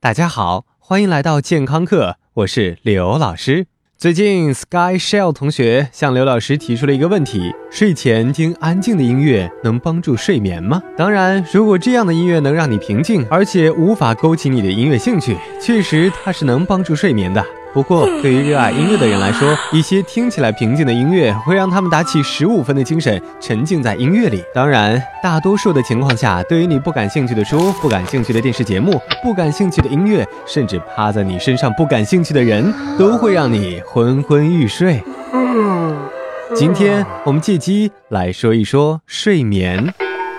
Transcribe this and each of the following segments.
大家好，欢迎来到健康课，我是刘老师。最近，Sky Shell 同学向刘老师提出了一个问题：睡前听安静的音乐能帮助睡眠吗？当然，如果这样的音乐能让你平静，而且无法勾起你的音乐兴趣，确实它是能帮助睡眠的。不过，对于热爱音乐的人来说，一些听起来平静的音乐会让他们打起十五分的精神，沉浸在音乐里。当然，大多数的情况下，对于你不感兴趣的书、不感兴趣的电视节目、不感兴趣的音乐，甚至趴在你身上不感兴趣的人，都会让你昏昏欲睡。今天我们借机来说一说睡眠。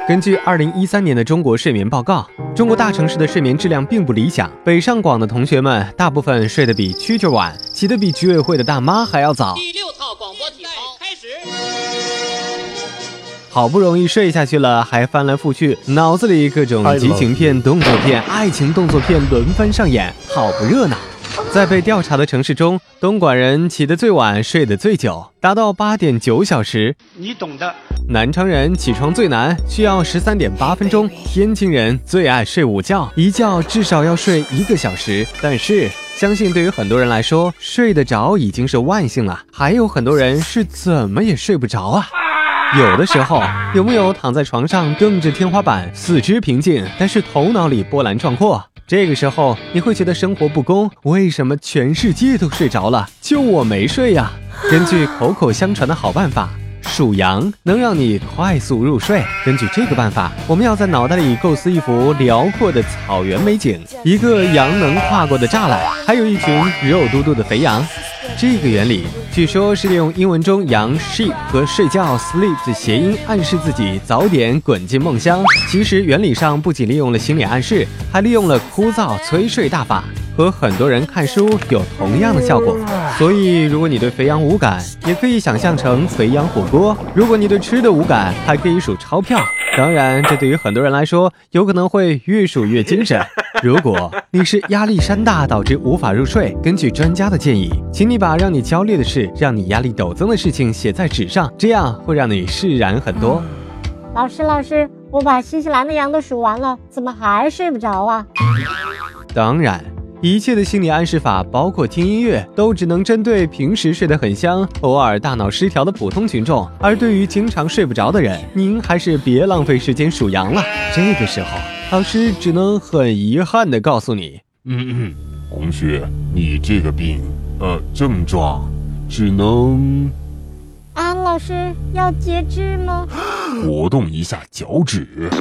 根据二零一三年的中国睡眠报告，中国大城市的睡眠质量并不理想。北上广的同学们大部分睡得比蛐蛐晚，起得比居委会的大妈还要早。第六套广播体操开始。好不容易睡下去了，还翻来覆去，脑子里各种激情片、动作片、爱情动作片轮番上演，好不热闹。在被调查的城市中，东莞人起得最晚，睡得最久，达到八点九小时。你懂的。南昌人起床最难，需要十三点八分钟。天津人最爱睡午觉，一觉至少要睡一个小时。但是，相信对于很多人来说，睡得着已经是万幸了。还有很多人是怎么也睡不着啊。有的时候，有木有躺在床上瞪着天花板，四肢平静，但是头脑里波澜壮阔？这个时候你会觉得生活不公，为什么全世界都睡着了，就我没睡呀？根据口口相传的好办法，数羊能让你快速入睡。根据这个办法，我们要在脑袋里构思一幅辽阔的草原美景，一个羊能跨过的栅栏，还有一群肉嘟嘟的肥羊。这个原理据说是利用英文中羊 sheep 和睡觉 sleep 的谐音，暗示自己早点滚进梦乡。其实原理上不仅利用了心理暗示，还利用了枯燥催睡大法，和很多人看书有同样的效果。所以如果你对肥羊无感，也可以想象成肥羊火锅；如果你对吃的无感，还可以数钞票。当然，这对于很多人来说，有可能会越数越精神。如果你是压力山大导致无法入睡，根据专家的建议，请你把让你焦虑的事、让你压力陡增的事情写在纸上，这样会让你释然很多。老师，老师，我把新西兰的羊都数完了，怎么还睡不着啊？当然。一切的心理暗示法，包括听音乐，都只能针对平时睡得很香、偶尔大脑失调的普通群众。而对于经常睡不着的人，您还是别浪费时间数羊了。这个时候，老师只能很遗憾地告诉你：嗯嗯，同学，你这个病，呃，症状只能……安老师要截肢吗？活动一下脚趾。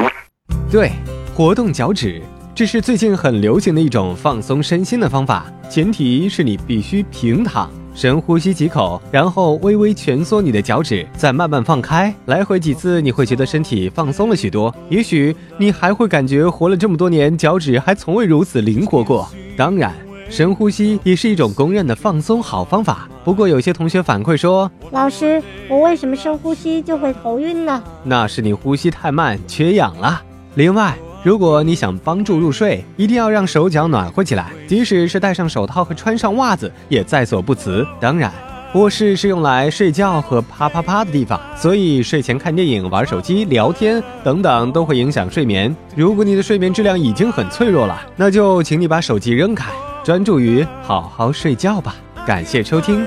对，活动脚趾。这是最近很流行的一种放松身心的方法，前提是你必须平躺，深呼吸几口，然后微微蜷缩你的脚趾，再慢慢放开，来回几次，你会觉得身体放松了许多。也许你还会感觉活了这么多年，脚趾还从未如此灵活过。当然，深呼吸也是一种公认的放松好方法。不过有些同学反馈说，老师，我为什么深呼吸就会头晕呢？那是你呼吸太慢，缺氧了。另外。如果你想帮助入睡，一定要让手脚暖和起来，即使是戴上手套和穿上袜子也在所不辞。当然，卧室是用来睡觉和啪啪啪的地方，所以睡前看电影、玩手机、聊天等等都会影响睡眠。如果你的睡眠质量已经很脆弱了，那就请你把手机扔开，专注于好好睡觉吧。感谢收听，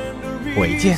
回见。